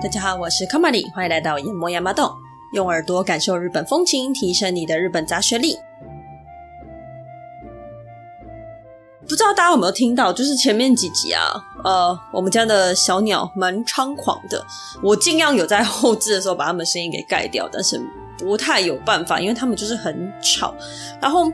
大家好，我是卡玛里，欢迎来到研磨亚麻洞，用耳朵感受日本风情，提升你的日本杂学力。不知道大家有没有听到，就是前面几集啊，呃，我们家的小鸟蛮猖狂的，我尽量有在后置的时候把它们声音给盖掉，但是不太有办法，因为它们就是很吵。然后，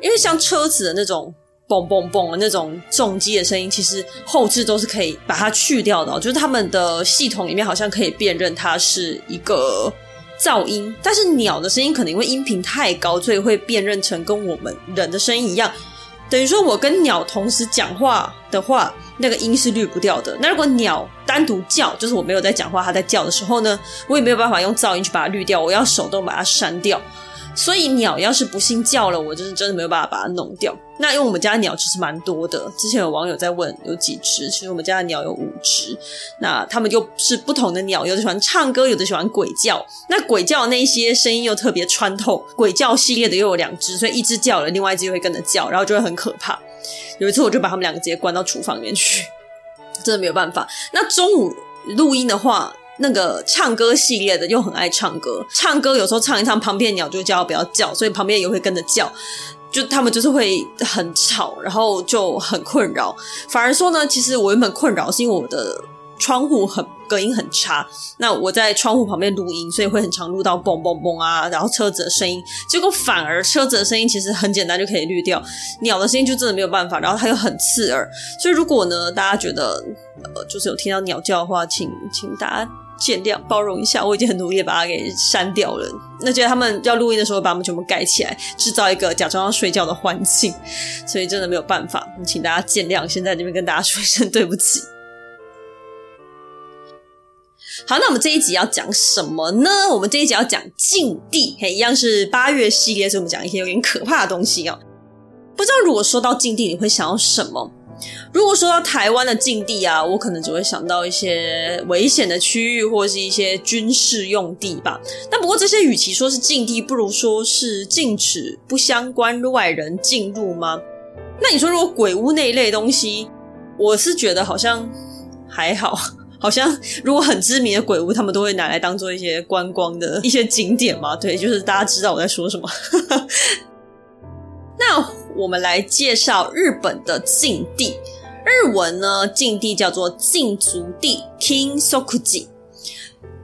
因为像车子的那种。嘣嘣嘣的那种重击的声音，其实后置都是可以把它去掉的哦。就是他们的系统里面好像可以辨认它是一个噪音，但是鸟的声音可能因为音频太高，所以会辨认成跟我们人的声音一样。等于说我跟鸟同时讲话的话，那个音是滤不掉的。那如果鸟单独叫，就是我没有在讲话，它在叫的时候呢，我也没有办法用噪音去把它滤掉，我要手动把它删掉。所以鸟要是不幸叫了，我就是真的没有办法把它弄掉。那因为我们家的鸟其实蛮多的，之前有网友在问有几只，其实我们家的鸟有五只。那它们又是不同的鸟，有的喜欢唱歌，有的喜欢鬼叫。那鬼叫那些声音又特别穿透，鬼叫系列的又有两只，所以一只叫了，另外一只又会跟着叫，然后就会很可怕。有一次我就把它们两个直接关到厨房里面去，真的没有办法。那中午录音的话。那个唱歌系列的又很爱唱歌，唱歌有时候唱一唱，旁边鸟就叫不要叫，所以旁边也会跟着叫，就他们就是会很吵，然后就很困扰。反而说呢，其实我原本困扰是因为我的窗户很隔音很差，那我在窗户旁边录音，所以会很常录到嘣嘣嘣啊，然后车子的声音。结果反而车子的声音其实很简单就可以滤掉，鸟的声音就真的没有办法，然后它又很刺耳。所以如果呢，大家觉得呃就是有听到鸟叫的话，请请大家。见谅包容一下，我已经很努力把它给删掉了。那觉得他们要录音的时候，把它们全部盖起来，制造一个假装要睡觉的环境，所以真的没有办法，请大家见谅。先在这边跟大家说一声对不起。好，那我们这一集要讲什么呢？我们这一集要讲禁地，嘿，一样是八月系列，所以我们讲一些有点可怕的东西哦。不知道如果说到禁地，你会想要什么？如果说到台湾的禁地啊，我可能只会想到一些危险的区域，或者是一些军事用地吧。但不过这些与其说是禁地，不如说是禁止不相关外人进入吗？那你说如果鬼屋那一类东西，我是觉得好像还好，好像如果很知名的鬼屋，他们都会拿来当做一些观光的一些景点嘛。对，就是大家知道我在说什么。那。我们来介绍日本的禁地，日文呢，禁地叫做禁足地 （King Sokuji）。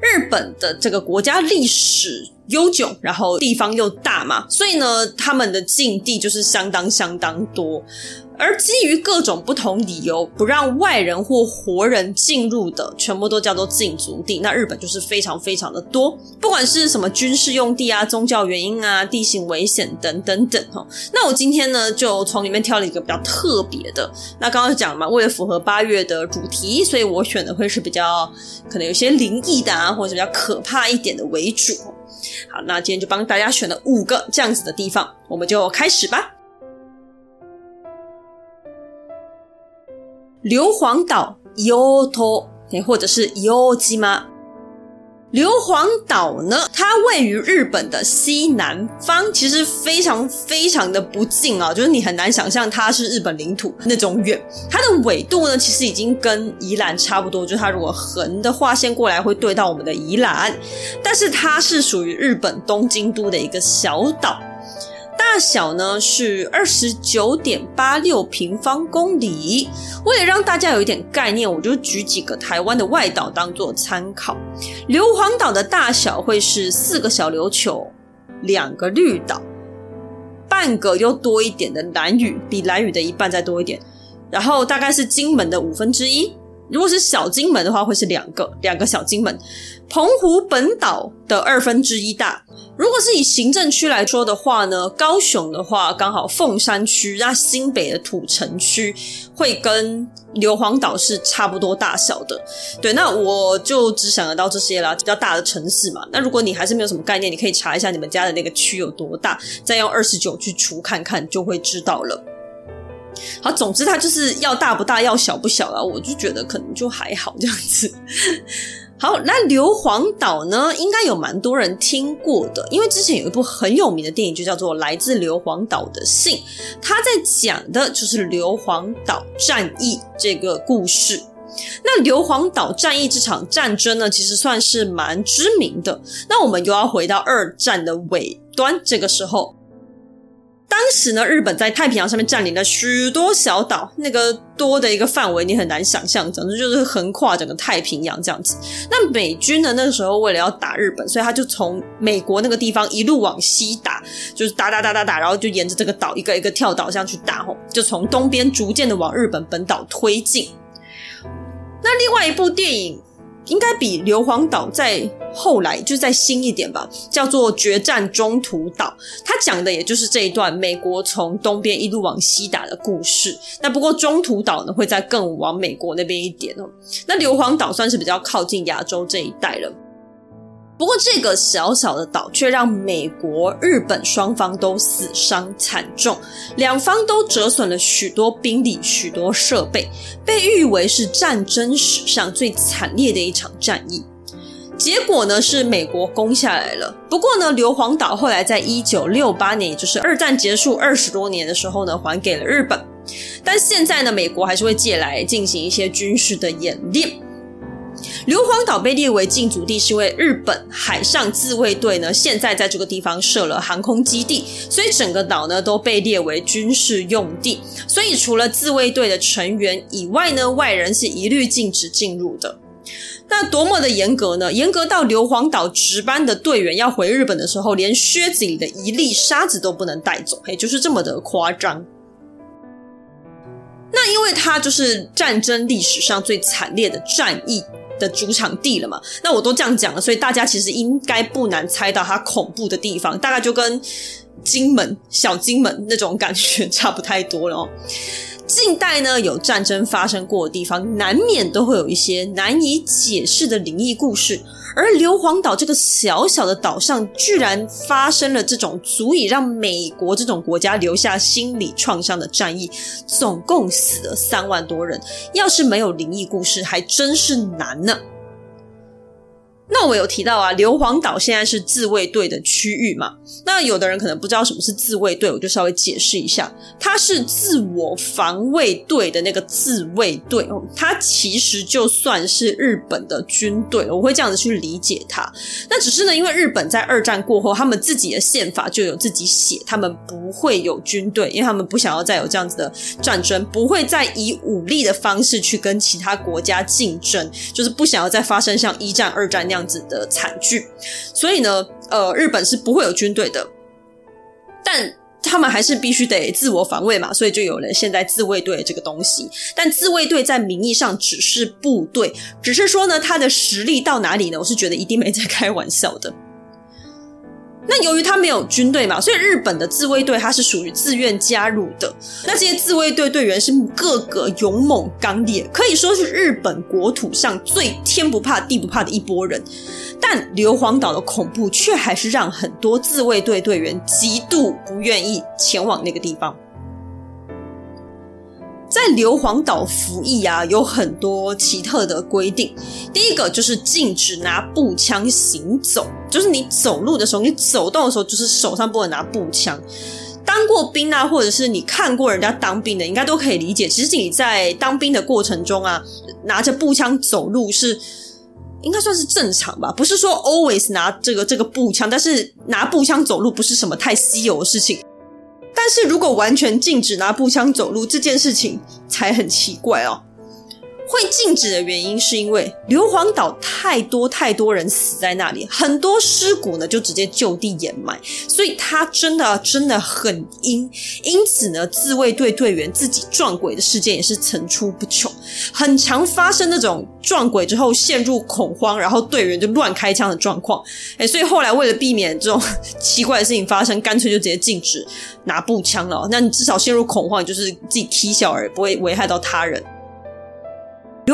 日本的这个国家历史悠久，然后地方又大嘛，所以呢，他们的禁地就是相当相当多。而基于各种不同理由不让外人或活人进入的，全部都叫做禁足地。那日本就是非常非常的多，不管是什么军事用地啊、宗教原因啊、地形危险等等等哈。那我今天呢，就从里面挑了一个比较特别的。那刚刚讲嘛，为了符合八月的主题，所以我选的会是比较可能有些灵异的啊，或者比较可怕一点的为主。好，那今天就帮大家选了五个这样子的地方，我们就开始吧。硫磺岛 Yoto，，或者是 Yojima？硫磺岛呢，它位于日本的西南方，其实非常非常的不近啊，就是你很难想象它是日本领土那种远。它的纬度呢，其实已经跟宜兰差不多，就是它如果横的划线过来会对到我们的宜兰，但是它是属于日本东京都的一个小岛。大小呢是二十九点八六平方公里。为了让大家有一点概念，我就举几个台湾的外岛当做参考。硫磺岛的大小会是四个小琉球，两个绿岛，半个又多一点的蓝屿，比蓝屿的一半再多一点，然后大概是金门的五分之一。如果是小金门的话，会是两个，两个小金门。澎湖本岛的二分之一大。如果是以行政区来说的话呢，高雄的话刚好凤山区，那新北的土城区会跟硫磺岛是差不多大小的。对，那我就只想得到这些啦，比较大的城市嘛。那如果你还是没有什么概念，你可以查一下你们家的那个区有多大，再用二十九去除看看，就会知道了。好，总之它就是要大不大，要小不小啊。我就觉得可能就还好这样子。好，那硫磺岛呢，应该有蛮多人听过的，因为之前有一部很有名的电影，就叫做《来自硫磺岛的信》，它在讲的就是硫磺岛战役这个故事。那硫磺岛战役这场战争呢，其实算是蛮知名的。那我们又要回到二战的尾端，这个时候。当时呢，日本在太平洋上面占领了许多小岛，那个多的一个范围你很难想象，总之就是横跨整个太平洋这样子。那美军呢，那个时候为了要打日本，所以他就从美国那个地方一路往西打，就是打打打打打，然后就沿着这个岛一个一个跳岛这样去打，吼，就从东边逐渐的往日本本岛推进。那另外一部电影。应该比硫磺岛在后来就再新一点吧，叫做《决战中途岛》，它讲的也就是这一段美国从东边一路往西打的故事。那不过中途岛呢，会再更往美国那边一点哦。那硫磺岛算是比较靠近亚洲这一带了。不过，这个小小的岛却让美国、日本双方都死伤惨重，两方都折损了许多兵力、许多设备，被誉为是战争史上最惨烈的一场战役。结果呢，是美国攻下来了。不过呢，硫磺岛后来在一九六八年，也就是二战结束二十多年的时候呢，还给了日本。但现在呢，美国还是会借来进行一些军事的演练。硫磺岛被列为禁足地，是因为日本海上自卫队呢，现在在这个地方设了航空基地，所以整个岛呢都被列为军事用地。所以除了自卫队的成员以外呢，外人是一律禁止进入的。那多么的严格呢？严格到硫磺岛值班的队员要回日本的时候，连靴子里的一粒沙子都不能带走，嘿，就是这么的夸张。那因为它就是战争历史上最惨烈的战役。的主场地了嘛？那我都这样讲了，所以大家其实应该不难猜到它恐怖的地方，大概就跟金门、小金门那种感觉 差不太多了哦。近代呢，有战争发生过的地方，难免都会有一些难以解释的灵异故事。而硫磺岛这个小小的岛上，居然发生了这种足以让美国这种国家留下心理创伤的战役，总共死了三万多人。要是没有灵异故事，还真是难呢。那我有提到啊，硫磺岛现在是自卫队的区域嘛？那有的人可能不知道什么是自卫队，我就稍微解释一下，它是自我防卫队的那个自卫队哦，它其实就算是日本的军队，我会这样子去理解它。那只是呢，因为日本在二战过后，他们自己的宪法就有自己写，他们不会有军队，因为他们不想要再有这样子的战争，不会再以武力的方式去跟其他国家竞争，就是不想要再发生像一战、二战那。样子的惨剧，所以呢，呃，日本是不会有军队的，但他们还是必须得自我防卫嘛，所以就有了现在自卫队这个东西。但自卫队在名义上只是部队，只是说呢，他的实力到哪里呢？我是觉得一定没在开玩笑的。那由于他没有军队嘛，所以日本的自卫队他是属于自愿加入的。那这些自卫队队员是个个勇猛刚烈，可以说是日本国土上最天不怕地不怕的一波人。但硫磺岛的恐怖却还是让很多自卫队队员极度不愿意前往那个地方。在硫磺岛服役啊，有很多奇特的规定。第一个就是禁止拿步枪行走，就是你走路的时候，你走动的时候，就是手上不能拿步枪。当过兵啊，或者是你看过人家当兵的，应该都可以理解。其实你在当兵的过程中啊，拿着步枪走路是应该算是正常吧，不是说 always 拿这个这个步枪，但是拿步枪走路不是什么太稀有的事情。但是如果完全禁止拿步枪走路这件事情才很奇怪哦。会禁止的原因是因为硫磺岛太多太多人死在那里，很多尸骨呢就直接就地掩埋，所以它真的真的很阴。因此呢，自卫队队员自己撞鬼的事件也是层出不穷，很常发生那种撞鬼之后陷入恐慌，然后队员就乱开枪的状况。诶，所以后来为了避免这种 奇怪的事情发生，干脆就直接禁止拿步枪了。那你至少陷入恐慌，就是自己踢小而不会危害到他人。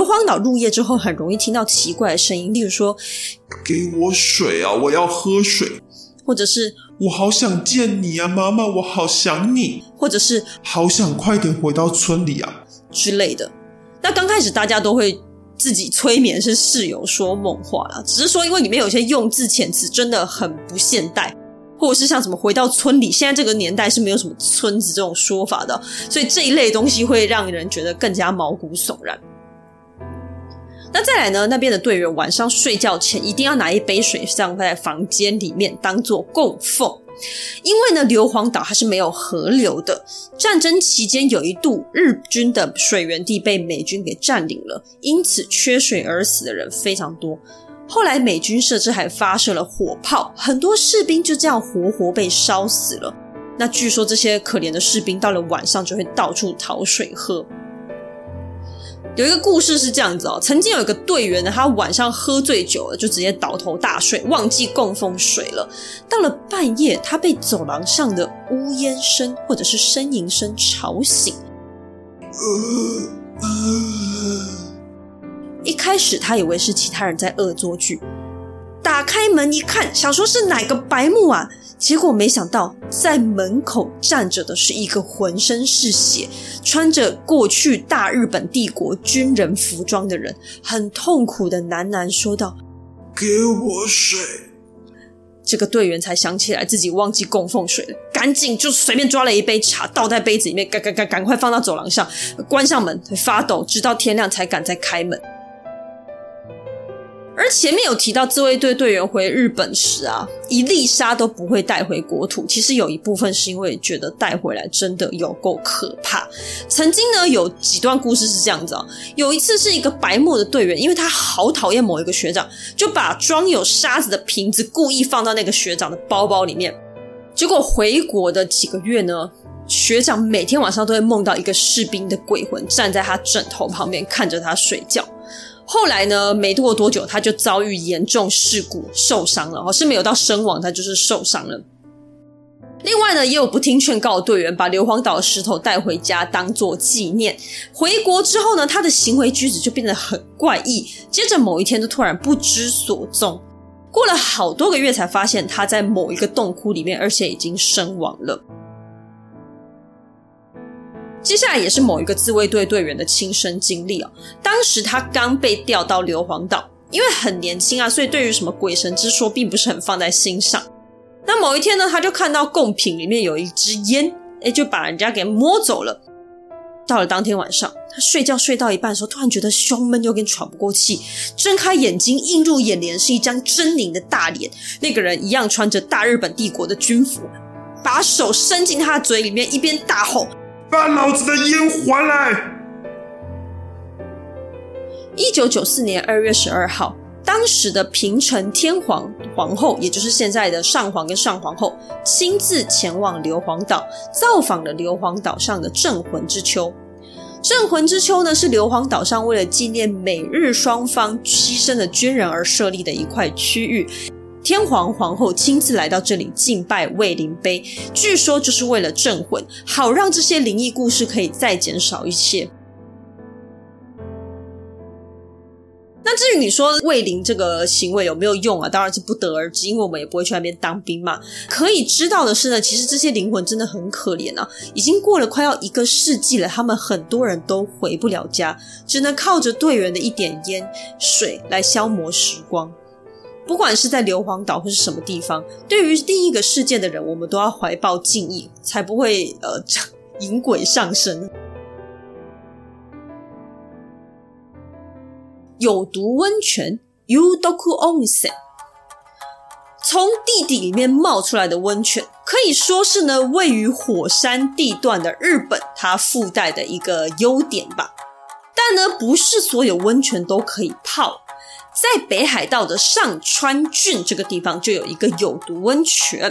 硫磺岛入夜之后，很容易听到奇怪的声音，例如说：“给我水啊，我要喝水。”或者是“我好想见你啊，妈妈，我好想你。”或者是“好想快点回到村里啊”之类的。那刚开始大家都会自己催眠，是室友说梦话啦，只是说因为里面有些用字遣词真的很不现代，或者是像什么回到村里，现在这个年代是没有什么村子这种说法的，所以这一类东西会让人觉得更加毛骨悚然。那再来呢，那边的队员晚上睡觉前一定要拿一杯水放在房间里面当做供奉，因为呢硫磺岛它是没有河流的。战争期间有一度日军的水源地被美军给占领了，因此缺水而死的人非常多。后来美军设置还发射了火炮，很多士兵就这样活活被烧死了。那据说这些可怜的士兵到了晚上就会到处讨水喝。有一个故事是这样子哦，曾经有一个队员呢，他晚上喝醉酒了，就直接倒头大睡，忘记供奉水了。到了半夜，他被走廊上的呜咽声或者是呻吟声吵醒。一开始他以为是其他人在恶作剧，打开门一看，想说是哪个白目啊？结果没想到，在门口站着的是一个浑身是血、穿着过去大日本帝国军人服装的人，很痛苦的喃喃说道：“给我水。”这个队员才想起来自己忘记供奉水了，赶紧就随便抓了一杯茶倒在杯子里面，赶赶赶赶快放到走廊上，关上门，发抖，直到天亮才敢再开门。而前面有提到自卫队队员回日本时啊，一粒沙都不会带回国土。其实有一部分是因为觉得带回来真的有够可怕。曾经呢，有几段故事是这样子啊，有一次是一个白目的队员，因为他好讨厌某一个学长，就把装有沙子的瓶子故意放到那个学长的包包里面。结果回国的几个月呢，学长每天晚上都会梦到一个士兵的鬼魂站在他枕头旁边看着他睡觉。后来呢，没过多久，他就遭遇严重事故，受伤了。哦是没有到身亡，他就是受伤了。另外呢，也有不听劝告的队员，把硫磺岛的石头带回家当做纪念。回国之后呢，他的行为举止就变得很怪异。接着某一天，就突然不知所踪。过了好多个月，才发现他在某一个洞窟里面，而且已经身亡了。接下来也是某一个自卫队队员的亲身经历哦。当时他刚被调到硫磺岛，因为很年轻啊，所以对于什么鬼神之说并不是很放在心上。那某一天呢，他就看到贡品里面有一支烟，诶，就把人家给摸走了。到了当天晚上，他睡觉睡到一半的时候，突然觉得胸闷，有点喘不过气。睁开眼睛，映入眼帘是一张狰狞的大脸。那个人一样穿着大日本帝国的军服，把手伸进他的嘴里面，一边大吼。把老子的烟还来！一九九四年二月十二号，当时的平成天皇皇后，也就是现在的上皇跟上皇后，亲自前往硫磺岛，造访了硫磺岛上的镇魂之丘。镇魂之丘呢，是硫磺岛上为了纪念美日双方牺牲的军人而设立的一块区域。天皇皇后亲自来到这里敬拜慰灵碑，据说就是为了镇魂，好让这些灵异故事可以再减少一些。那至于你说慰灵这个行为有没有用啊？当然是不得而知，因为我们也不会去那边当兵嘛。可以知道的是呢，其实这些灵魂真的很可怜啊，已经过了快要一个世纪了，他们很多人都回不了家，只能靠着队员的一点烟水来消磨时光。不管是在硫磺岛或是什么地方，对于另一个世界的人，我们都要怀抱敬意，才不会呃引鬼上身。有毒温泉 Yudoku Onsen，从地底里面冒出来的温泉，可以说是呢位于火山地段的日本，它附带的一个优点吧。但呢，不是所有温泉都可以泡。在北海道的上川郡这个地方，就有一个有毒温泉。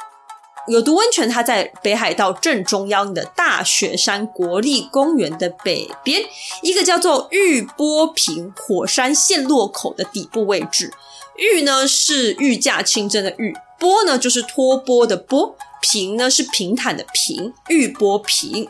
有毒温泉它在北海道正中央的大雪山国立公园的北边，一个叫做玉波平火山陷落口的底部位置。玉呢是御驾亲征的御，波呢就是托钵的钵，平呢是平坦的平，玉波平。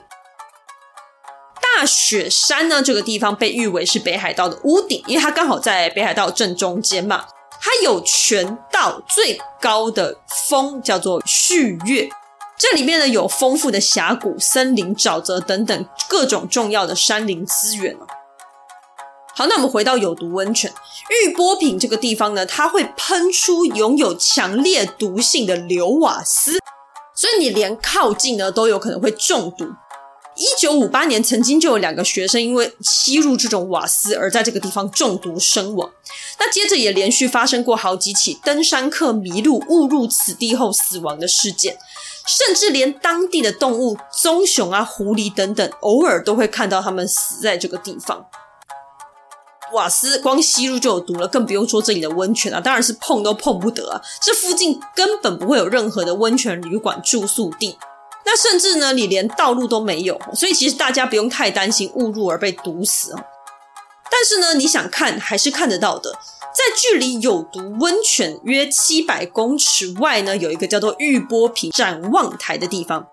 大雪山呢，这个地方被誉为是北海道的屋顶，因为它刚好在北海道正中间嘛。它有全道最高的峰，叫做旭岳。这里面呢有丰富的峡谷、森林、沼泽等等各种重要的山林资源。好，那我们回到有毒温泉玉波平这个地方呢，它会喷出拥有强烈毒性的硫瓦斯，所以你连靠近呢都有可能会中毒。一九五八年，曾经就有两个学生因为吸入这种瓦斯而在这个地方中毒身亡。那接着也连续发生过好几起登山客迷路误入此地后死亡的事件，甚至连当地的动物棕熊啊、狐狸等等，偶尔都会看到他们死在这个地方。瓦斯光吸入就有毒了，更不用说这里的温泉啊，当然是碰都碰不得啊！这附近根本不会有任何的温泉旅馆住宿地。那甚至呢，你连道路都没有，所以其实大家不用太担心误入而被毒死哦。但是呢，你想看还是看得到的，在距离有毒温泉约七百公尺外呢，有一个叫做玉波坪展望台的地方。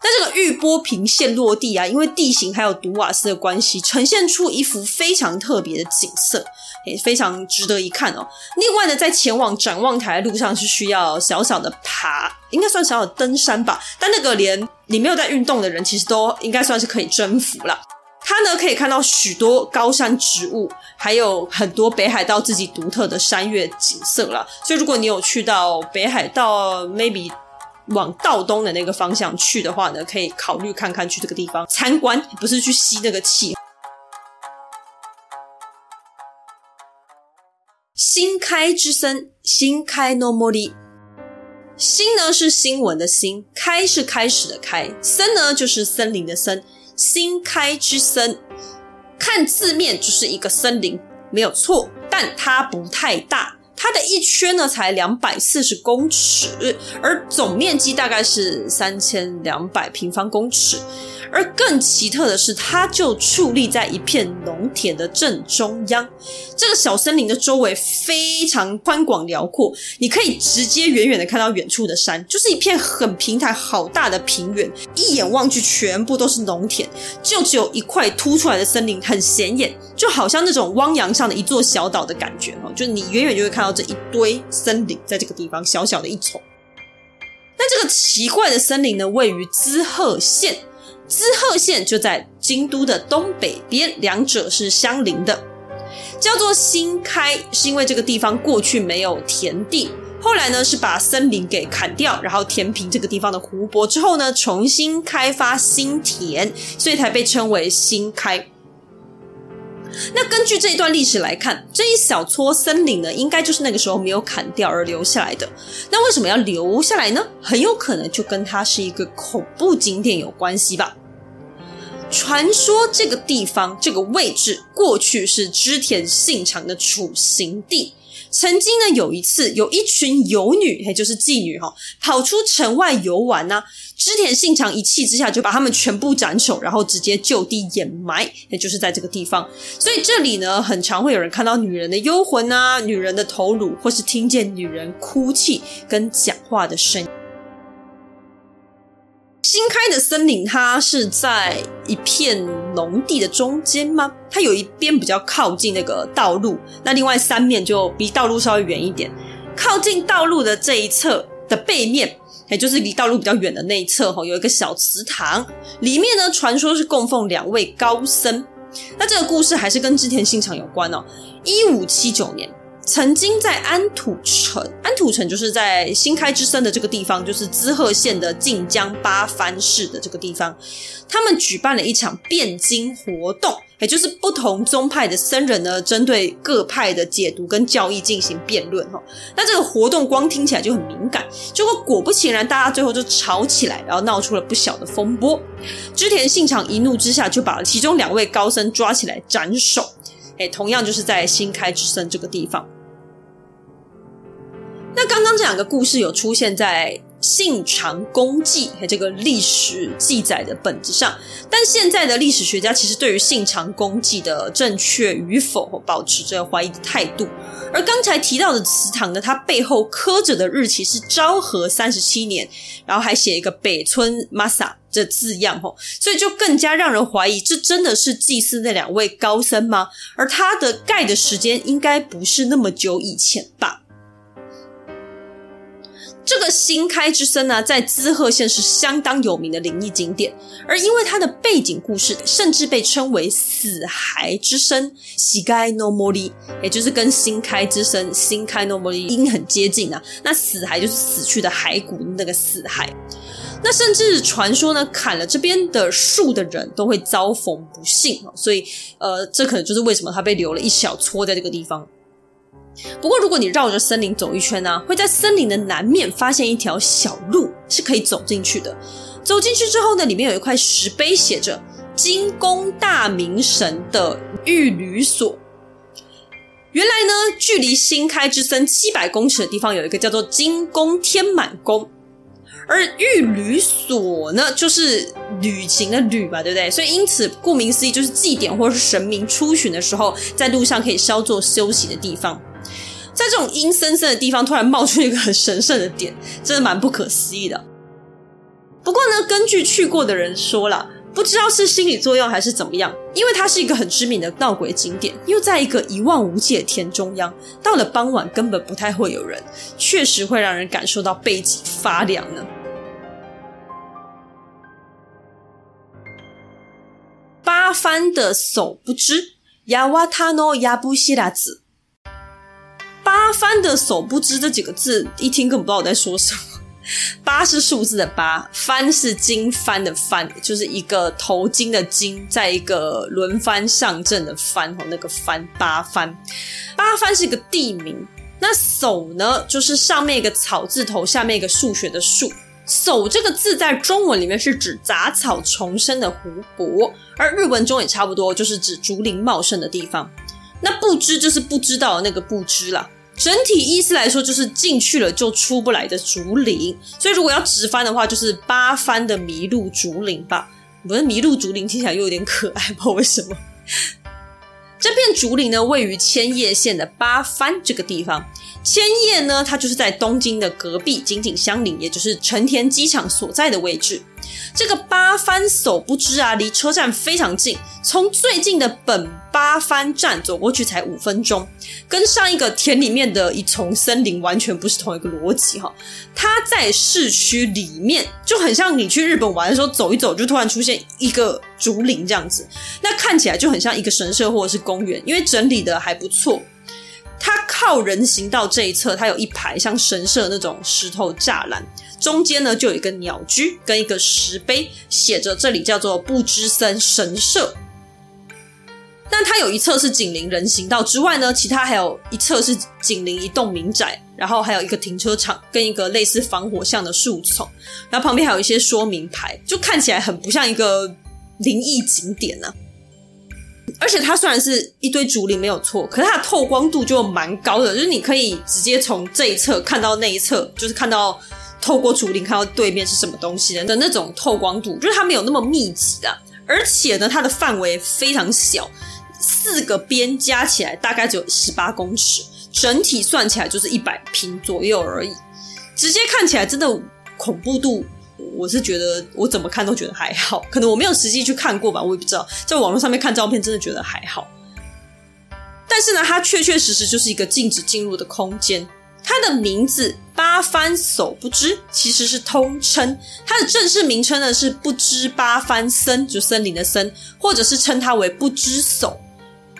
那这个玉波平线落地啊，因为地形还有毒瓦斯的关系，呈现出一幅非常特别的景色，也非常值得一看哦。另外呢，在前往展望台的路上是需要小小的爬，应该算小小的登山吧。但那个连你没有在运动的人，其实都应该算是可以征服了。它呢，可以看到许多高山植物，还有很多北海道自己独特的山岳景色了。所以如果你有去到北海道，maybe。往道东的那个方向去的话呢，可以考虑看看去这个地方参观，不是去吸那个气。新开之森，新开 no mori。新呢是新闻的新，开是开始的开，森呢就是森林的森。新开之森，看字面就是一个森林，没有错，但它不太大。它的一圈呢才两百四十公尺，而总面积大概是三千两百平方公尺。而更奇特的是，它就矗立在一片农田的正中央。这个小森林的周围非常宽广辽阔，你可以直接远远的看到远处的山，就是一片很平坦、好大的平原。一眼望去，全部都是农田，就只有一块凸出来的森林很显眼，就好像那种汪洋上的一座小岛的感觉哦。就你远远就会看到这一堆森林在这个地方，小小的一丛。那这个奇怪的森林呢，位于滋贺县。滋贺县就在京都的东北边，两者是相邻的，叫做新开，是因为这个地方过去没有田地，后来呢是把森林给砍掉，然后填平这个地方的湖泊之后呢，重新开发新田，所以才被称为新开。那根据这一段历史来看，这一小撮森林呢，应该就是那个时候没有砍掉而留下来的。那为什么要留下来呢？很有可能就跟它是一个恐怖景点有关系吧。传说这个地方这个位置过去是织田信长的处刑地。曾经呢，有一次有一群游女，也就是妓女哈，跑出城外游玩呢。织田信长一气之下就把他们全部斩首，然后直接就地掩埋，也就是在这个地方。所以这里呢，很常会有人看到女人的幽魂啊，女人的头颅，或是听见女人哭泣跟讲话的声音。新开的森林，它是在一片农地的中间吗？它有一边比较靠近那个道路，那另外三面就比道路稍微远一点。靠近道路的这一侧的背面，也就是离道路比较远的那一侧，哈，有一个小祠堂，里面呢，传说是供奉两位高僧。那这个故事还是跟织田信长有关哦。一五七九年。曾经在安土城，安土城就是在新开之森的这个地方，就是滋贺县的近江八幡市的这个地方，他们举办了一场辩经活动，也就是不同宗派的僧人呢，针对各派的解读跟教义进行辩论哈。那这个活动光听起来就很敏感，结果果不其然，大家最后就吵起来，然后闹出了不小的风波。织田信长一怒之下，就把其中两位高僧抓起来斩首。诶，同样就是在新开之森这个地方。那刚刚这两个故事有出现在《信长公记》这个历史记载的本子上，但现在的历史学家其实对于《信长公记》的正确与否保持着怀疑的态度。而刚才提到的祠堂呢，它背后刻着的日期是昭和三十七年，然后还写一个北村正三这字样，吼所以就更加让人怀疑，这真的是祭祀那两位高僧吗？而它的盖的时间应该不是那么久以前吧？这个新开之森呢，在滋贺县是相当有名的灵异景点，而因为它的背景故事，甚至被称为死骸之森 s h i no Mori，也就是跟新开之森 s h i no Mori 音很接近啊。那死骸就是死去的骸骨那个死骸。那甚至传说呢，砍了这边的树的人都会遭逢不幸，所以呃，这可能就是为什么他被留了一小撮在这个地方。不过，如果你绕着森林走一圈呢、会在森林的南面发现一条小路是可以走进去的。走进去之后呢，里面有一块石碑，写着“金宫大明神的御旅所”。原来呢，距离新开之森七百公尺的地方，有一个叫做金宫天满宫。而御旅所呢，就是旅行的旅吧，对不对？所以因此，顾名思义，就是祭典或者是神明出巡的时候，在路上可以稍作休息的地方。在这种阴森森的地方，突然冒出一个很神圣的点，真的蛮不可思议的。不过呢，根据去过的人说啦，不知道是心理作用还是怎么样，因为它是一个很知名的闹鬼景点，又在一个一望无际的田中央，到了傍晚根本不太会有人，确实会让人感受到背脊发凉呢。八幡的手不知，亚瓦塔诺亚布西拉子。八幡的手不知这几个字，一听根本不知道我在说什么。八是数字的八，幡是经幡的幡，就是一个头巾的巾，在一个轮番上阵的番，那个番八幡。八幡是一个地名，那手呢，就是上面一个草字头，下面一个数学的数。藪这个字在中文里面是指杂草丛生的湖泊，而日文中也差不多，就是指竹林茂盛的地方。那不知就是不知道的那个不知啦。整体意思来说，就是进去了就出不来的竹林。所以如果要直翻的话，就是八番的麋鹿竹林吧。不是麋鹿竹林听起来又有点可爱，不知道为什么。这片竹林呢，位于千叶县的八番这个地方。千叶呢，它就是在东京的隔壁，紧紧相邻，也就是成田机场所在的位置。这个八幡手不知啊，离车站非常近，从最近的本八幡站走过去才五分钟，跟上一个田里面的一丛森林完全不是同一个逻辑哈。它在市区里面，就很像你去日本玩的时候走一走，就突然出现一个竹林这样子，那看起来就很像一个神社或者是公园，因为整理的还不错。靠人行道这一侧，它有一排像神社那种石头栅栏，中间呢就有一个鸟居跟一个石碑，写着这里叫做不知森神社。但它有一侧是紧邻人行道之外呢，其他还有一侧是紧邻一栋民宅，然后还有一个停车场跟一个类似防火巷的树丛，然后旁边还有一些说明牌，就看起来很不像一个灵异景点呢、啊。而且它虽然是一堆竹林没有错，可是它的透光度就蛮高的，就是你可以直接从这一侧看到那一侧，就是看到透过竹林看到对面是什么东西的那种透光度，就是它没有那么密集的，而且呢，它的范围非常小，四个边加起来大概只有十八公尺，整体算起来就是一百平左右而已，直接看起来真的恐怖度。我是觉得，我怎么看都觉得还好，可能我没有实际去看过吧，我也不知道。在网络上面看照片，真的觉得还好。但是呢，它确确实实就是一个禁止进入的空间。它的名字八幡手不知其实是通称，它的正式名称呢是不知八幡森，就森林的森，或者是称它为不知手。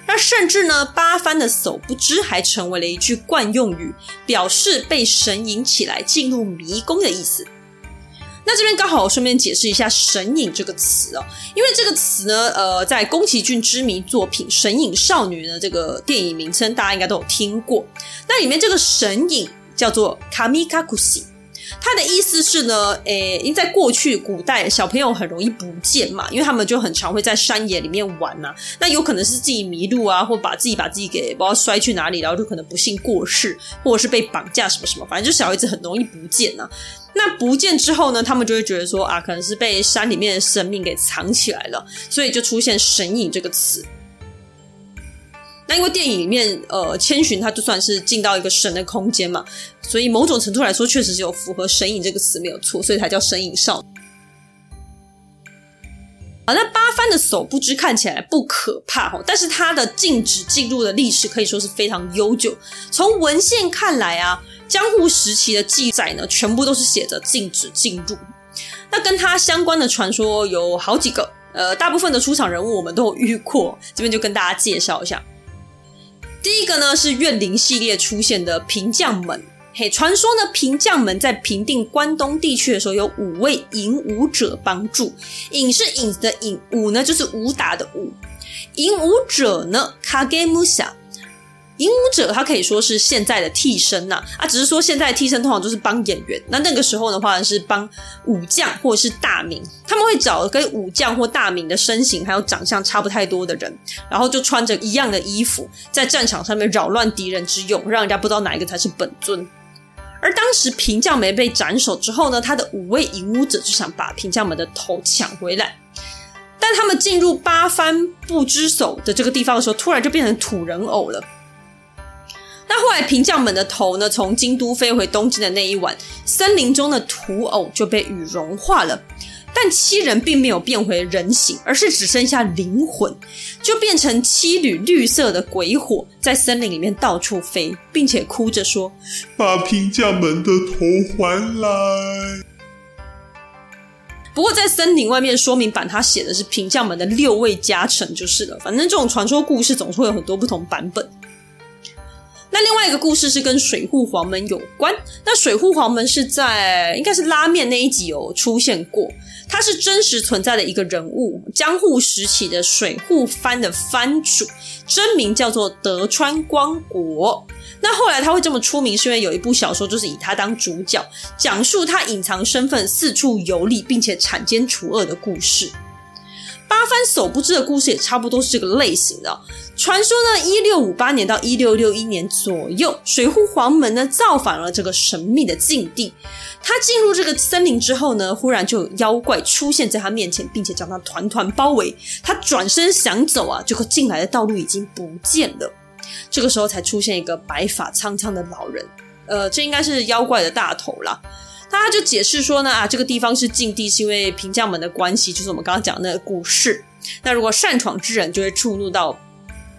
那甚至呢，八幡的手不知还成为了一句惯用语，表示被神引起来进入迷宫的意思。那这边刚好我顺便解释一下“神隐”这个词哦，因为这个词呢，呃，在宫崎骏知名作品《神隐少女》的这个电影名称，大家应该都有听过。那里面这个神隐叫做卡米卡库西，他的意思是呢，诶，因为在过去古代小朋友很容易不见嘛，因为他们就很常会在山野里面玩呐、那有可能是自己迷路啊，或把自己把自己给不知道摔去哪里，然后就可能不幸过世，或者是被绑架什么什么，反正就小孩子很容易不见呐、啊。那不见之后呢，他们就会觉得说啊，可能是被山里面的生命给藏起来了，所以就出现“神隐”这个词。那因为电影里面，呃，千寻他就算是进到一个神的空间嘛，所以某种程度来说，确实是有符合“神隐”这个词没有错，所以才叫“神隐少女”。好，那八幡的手不知看起来不可怕哦，但是它的禁止进入的历史可以说是非常悠久。从文献看来啊。江户时期的记载呢，全部都是写着禁止进入。那跟它相关的传说有好几个，呃，大部分的出场人物我们都有遇过，这边就跟大家介绍一下。第一个呢是怨灵系列出现的平将门嘿，传说呢，平将门在平定关东地区的时候，有五位影武者帮助。影是影子的影，武呢就是武打的武。影武者呢，卡给木下。影武者，他可以说是现在的替身呐，啊，只是说现在替身通常都是帮演员，那那个时候的话是帮武将或者是大名，他们会找跟武将或大名的身形还有长相差不太多的人，然后就穿着一样的衣服，在战场上面扰乱敌人之用，让人家不知道哪一个才是本尊。而当时平将门被斩首之后呢，他的五位影武者就想把平将门的头抢回来，但他们进入八幡不知所的这个地方的时候，突然就变成土人偶了。那后来平将门的头呢，从京都飞回东京的那一晚，森林中的土偶就被雨融化了，但七人并没有变回人形，而是只剩下灵魂，就变成七缕绿色的鬼火，在森林里面到处飞，并且哭着说：“把平将门的头还来。”不过在森林外面说明版，他写的是平将门的六位加成就是了。反正这种传说故事总是会有很多不同版本。那另外一个故事是跟水户黄门有关。那水户黄门是在应该是拉面那一集有出现过，他是真实存在的一个人物，江户时期的水户藩的藩主，真名叫做德川光国。那后来他会这么出名，是因为有一部小说就是以他当主角，讲述他隐藏身份、四处游历，并且铲奸除恶的故事。八幡守不知的故事也差不多是这个类型的。传说呢，一六五八年到一六六一年左右，水户黄门呢造访了这个神秘的禁地。他进入这个森林之后呢，忽然就有妖怪出现在他面前，并且将他团团包围。他转身想走啊，结果进来的道路已经不见了。这个时候才出现一个白发苍苍的老人，呃，这应该是妖怪的大头啦。他就解释说呢，啊，这个地方是禁地，是因为平将门的关系，就是我们刚刚讲的那个故事。那如果擅闯之人就会触怒到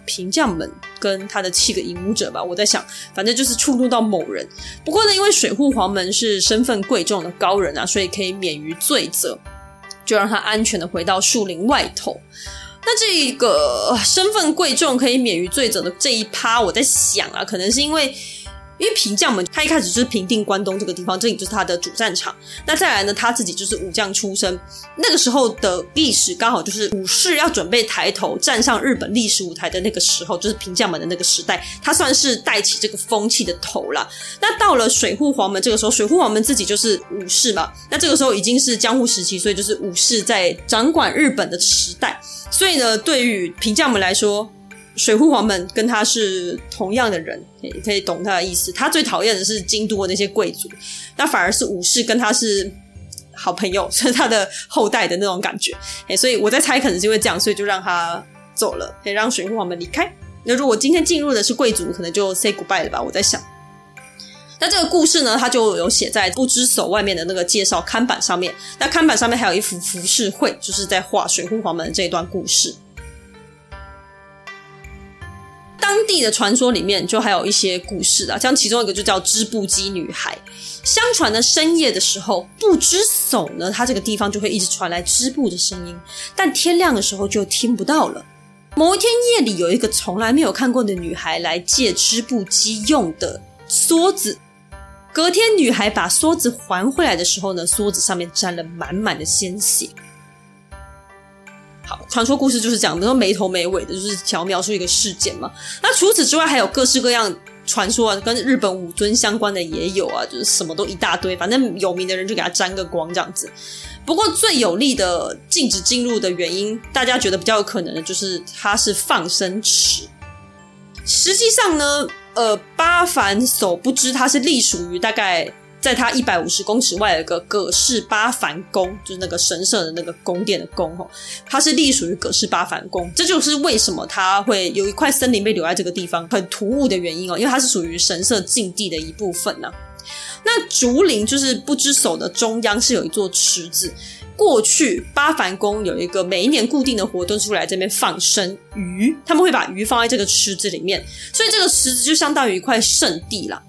平将门跟他的七个影武者吧。我在想，反正就是触怒到某人。不过呢，因为水户黄门是身份贵重的高人啊，所以可以免于罪责，就让他安全的回到树林外头。那这个身份贵重可以免于罪责的这一趴，我在想啊，可能是因为。因为平将门他一开始就是平定关东这个地方，这里就是他的主战场。那再来呢，他自己就是武将出身，那个时候的历史刚好就是武士要准备抬头站上日本历史舞台的那个时候，就是平将门的那个时代，他算是带起这个风气的头了。那到了水户黄门这个时候，水户黄门自己就是武士嘛，那这个时候已经是江户时期，所以就是武士在掌管日本的时代。所以呢，对于平将门来说，水户黄门跟他是同样的人，也可以懂他的意思。他最讨厌的是京都的那些贵族，那反而是武士跟他是好朋友，是他的后代的那种感觉。所以我在猜，可能是因为这样，所以就让他走了，可以让水户黄门离开。那如果今天进入的是贵族，可能就 say goodbye 了吧？我在想。那这个故事呢，它就有写在不知所外面的那个介绍看板上面。那看板上面还有一幅浮世绘，就是在画水户黄门这一段故事。当地的传说里面就还有一些故事啊，像其中一个就叫织布机女孩。相传呢，深夜的时候，不知手呢，它这个地方就会一直传来织布的声音，但天亮的时候就听不到了。某一天夜里，有一个从来没有看过的女孩来借织布机用的梭子。隔天，女孩把梭子还回来的时候呢，梭子上面沾了满满的鲜血。好，传说故事就是讲，比如说没头没尾的，就是想要描述一个事件嘛。那除此之外，还有各式各样传说啊，跟日本武尊相关的也有啊，就是什么都一大堆。反正有名的人就给他沾个光这样子。不过最有力的禁止进入的原因，大家觉得比较有可能的就是它是放生池。实际上呢，呃，八幡所不知它是隶属于大概。在它一百五十公尺外有个葛氏八幡宫，就是那个神社的那个宫殿的宫吼，它是隶属于葛氏八幡宫，这就是为什么它会有一块森林被留在这个地方很突兀的原因哦，因为它是属于神社禁地的一部分呢、那竹林就是不知所的中央是有一座池子，过去八幡宫有一个每一年固定的活动出来这边放生鱼，他们会把鱼放在这个池子里面，所以这个池子就相当于一块圣地啦。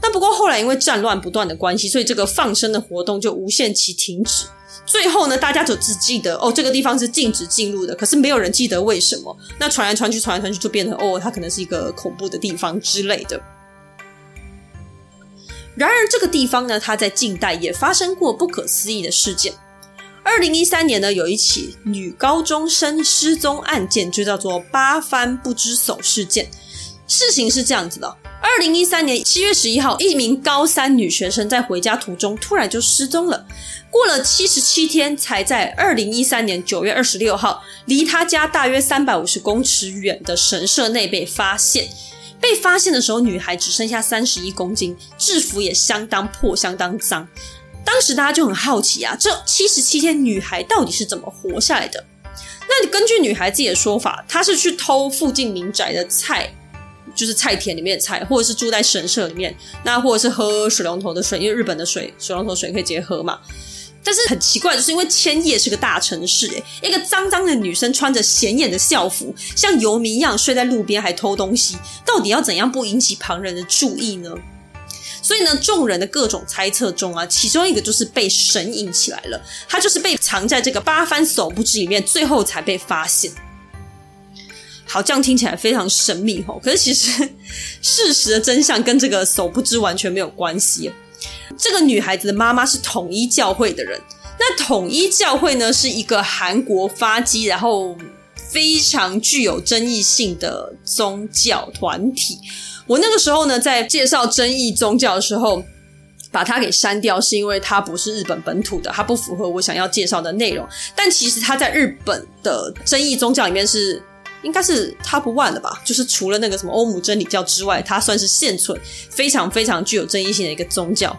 但不过后来因为战乱不断的关系，所以这个放生的活动就无限期停止。最后呢，大家就只记得哦，这个地方是禁止进入的，可是没有人记得为什么。那传来传去，传来传去，就变成哦，它可能是一个恐怖的地方之类的。然而，这个地方呢，它在近代也发生过不可思议的事件。二零一三年呢，有一起女高中生失踪案件，就叫做“八幡不知叟事件”。事情是这样子的：二零一三年七月十一号，一名高三女学生在回家途中突然就失踪了。过了七十七天，才在二零一三年九月二十六号，离她家大约三百五十公尺远的神社内被发现。被发现的时候，女孩只剩下三十一公斤，制服也相当破，相当脏。当时大家就很好奇啊，这七十七天女孩到底是怎么活下来的？那根据女孩自己的说法，她是去偷附近民宅的菜，就是菜田里面的菜，或者是住在神社里面，那或者是喝水龙头的水，因为日本的水水龙头水可以直接喝嘛。但是很奇怪，就是因为千叶是个大城市，诶，一个脏脏的女生穿着显眼的校服，像游民一样睡在路边还偷东西，到底要怎样不引起旁人的注意呢？所以呢，众人的各种猜测中啊，其中一个就是被神隐起来了，他就是被藏在这个八幡叟不知里面，最后才被发现。好，这样听起来非常神秘吼，可是其实 事实的真相跟这个叟不知完全没有关系。这个女孩子的妈妈是统一教会的人。那统一教会呢，是一个韩国发迹，然后非常具有争议性的宗教团体。我那个时候呢，在介绍争议宗教的时候，把它给删掉，是因为它不是日本本土的，它不符合我想要介绍的内容。但其实它在日本的争议宗教里面是。应该是 top one 的吧，就是除了那个什么欧姆真理教之外，它算是现存非常非常具有争议性的一个宗教。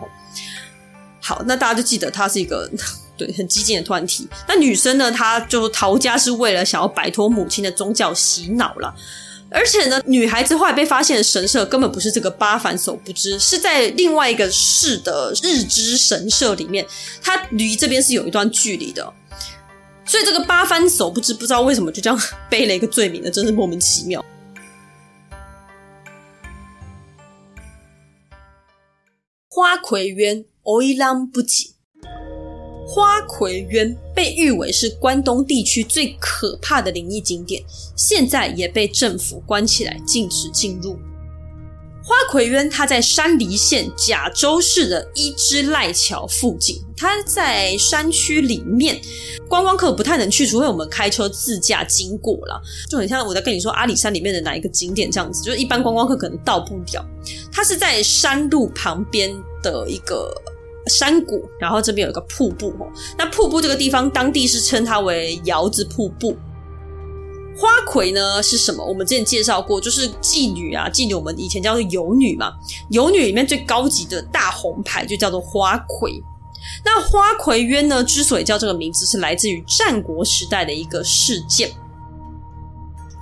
好，那大家就记得它是一个 对很激进的团体。那女生呢，她就逃家是为了想要摆脱母亲的宗教洗脑了。而且呢，女孩子后来被发现的神社根本不是这个八凡所不知，是在另外一个市的日之神社里面，它离这边是有一段距离的。所以这个八幡叟不知不知道为什么就这样背了一个罪名呢？真是莫名其妙。花魁渊，欧郎不吉。花魁渊被誉为是关东地区最可怕的灵异景点，现在也被政府关起来，禁止进入。花魁渊，它在山梨县甲州市的伊之濑桥附近。它在山区里面，观光客不太能去，除非我们开车自驾经过啦。就很像我在跟你说阿里山里面的哪一个景点这样子，就是一般观光客可能到不了。它是在山路旁边的一个山谷，然后这边有一个瀑布哦。那瀑布这个地方，当地是称它为窑子瀑布。花魁呢是什么？我们之前介绍过，就是妓女啊，妓女我们以前叫做游女嘛。游女里面最高级的大红牌就叫做花魁。那花魁渊呢，之所以叫这个名字，是来自于战国时代的一个事件。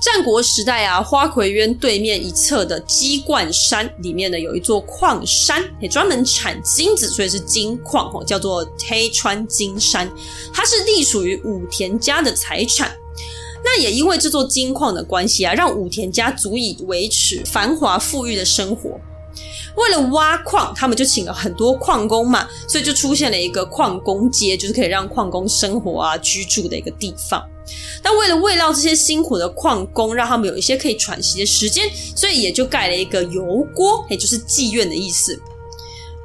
战国时代啊，花魁渊对面一侧的鸡冠山里面呢，有一座矿山，也专门产金子，所以是金矿哦，叫做黑川金山。它是隶属于武田家的财产。那也因为这座金矿的关系啊，让武田家足以维持繁华富裕的生活。为了挖矿，他们就请了很多矿工嘛，所以就出现了一个矿工街，就是可以让矿工生活啊、居住的一个地方。但为了慰劳这些辛苦的矿工，让他们有一些可以喘息的时间，所以也就盖了一个油锅，也就是妓院的意思。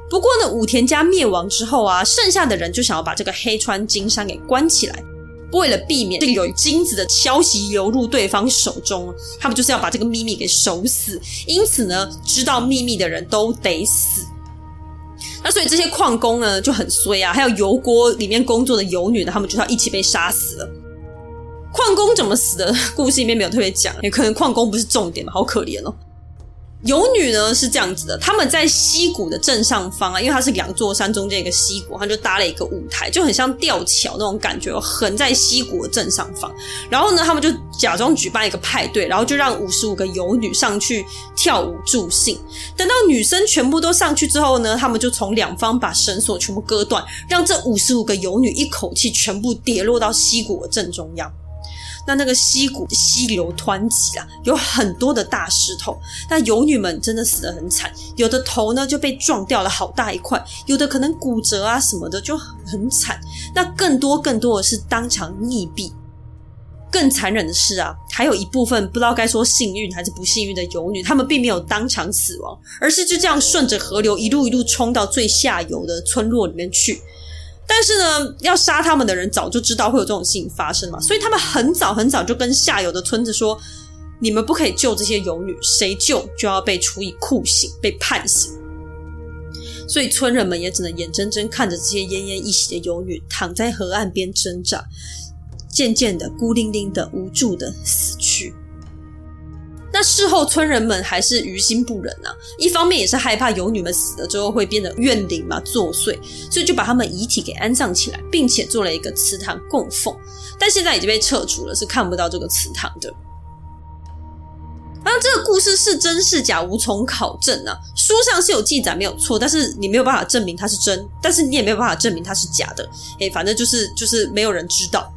不过呢，武田家灭亡之后啊，剩下的人就想要把这个黑川金山给关起来。为了避免这个有金子的消息流入对方手中，他们就是要把这个秘密给守死。因此呢，知道秘密的人都得死。那所以这些矿工呢就很衰啊，还有油锅里面工作的油女呢，他们就要一起被杀死了。矿工怎么死的？故事里面没有特别讲，也可能矿工不是重点嘛，好可怜哦。游女呢是这样子的，他们在溪谷的正上方啊，因为它是两座山中间一个溪谷，他就搭了一个舞台，就很像吊桥那种感觉，横在溪谷的正上方。然后呢，他们就假装举办一个派对，然后就让五十五个游女上去跳舞助兴。等到女生全部都上去之后呢，他们就从两方把绳索全部割断，让这五十五个游女一口气全部跌落到溪谷的正中央。那那个溪谷溪流湍急啊，有很多的大石头。那游女们真的死得很惨，有的头呢就被撞掉了好大一块，有的可能骨折啊什么的就很惨。那更多更多的是当场溺毙。更残忍的是啊，还有一部分不知道该说幸运还是不幸运的游女，她们并没有当场死亡，而是就这样顺着河流一路一路冲到最下游的村落里面去。但是呢，要杀他们的人早就知道会有这种事情发生嘛，所以他们很早很早就跟下游的村子说：“你们不可以救这些游女，谁救就要被处以酷刑，被判刑。”所以村人们也只能眼睁睁看着这些奄奄一息的游女躺在河岸边挣扎。渐渐的，孤零零的、无助的死去。那事后，村人们还是于心不忍啊。一方面也是害怕游女们死了之后会变得怨灵嘛，作祟，所以就把他们遗体给安葬起来，并且做了一个祠堂供奉。但现在已经被撤除了，是看不到这个祠堂的。啊，这个故事是真是假，无从考证啊。书上是有记载，没有错，但是你没有办法证明它是真，但是你也没有办法证明它是假的。诶，反正就是就是没有人知道。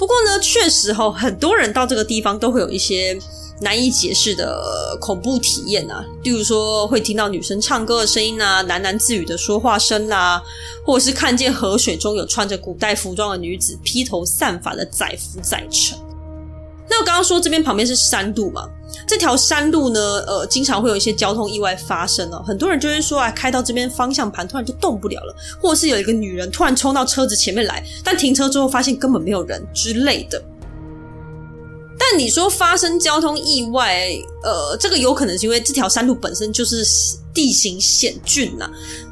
不过呢，确实齁，很多人到这个地方都会有一些难以解释的恐怖体验啊，例如说会听到女生唱歌的声音啊，喃喃自语的说话声啊，或者是看见河水中有穿着古代服装的女子披头散发的载浮载沉。那我刚刚说这边旁边是山路嘛？这条山路呢，呃，经常会有一些交通意外发生哦。很多人就会说啊，开到这边方向盘突然就动不了了，或者是有一个女人突然冲到车子前面来，但停车之后发现根本没有人之类的。但你说发生交通意外，呃，这个有可能是因为这条山路本身就是地形险峻呐、啊，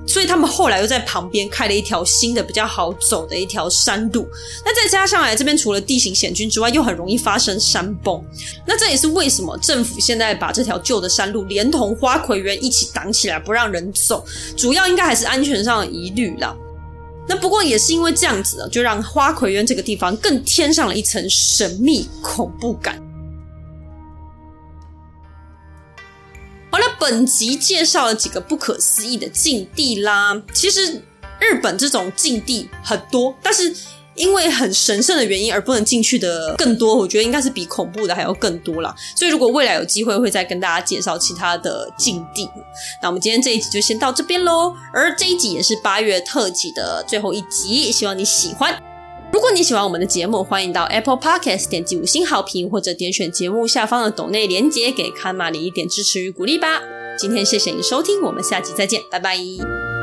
所以他们后来又在旁边开了一条新的比较好走的一条山路。那再加上来这边除了地形险峻之外，又很容易发生山崩。那这也是为什么政府现在把这条旧的山路连同花魁园一起挡起来，不让人走，主要应该还是安全上的疑虑啦。那不过也是因为这样子，就让花魁园这个地方更添上了一层神秘恐怖感。本集介绍了几个不可思议的禁地啦。其实日本这种禁地很多，但是。因为很神圣的原因而不能进去的更多，我觉得应该是比恐怖的还要更多啦。所以如果未来有机会，会再跟大家介绍其他的禁地。那我们今天这一集就先到这边喽。而这一集也是八月特辑的最后一集，希望你喜欢。如果你喜欢我们的节目，欢迎到 Apple Podcast 点击五星好评，或者点选节目下方的抖内链接，给卡玛里一点支持与鼓励吧。今天谢谢你收听，我们下期再见，拜拜。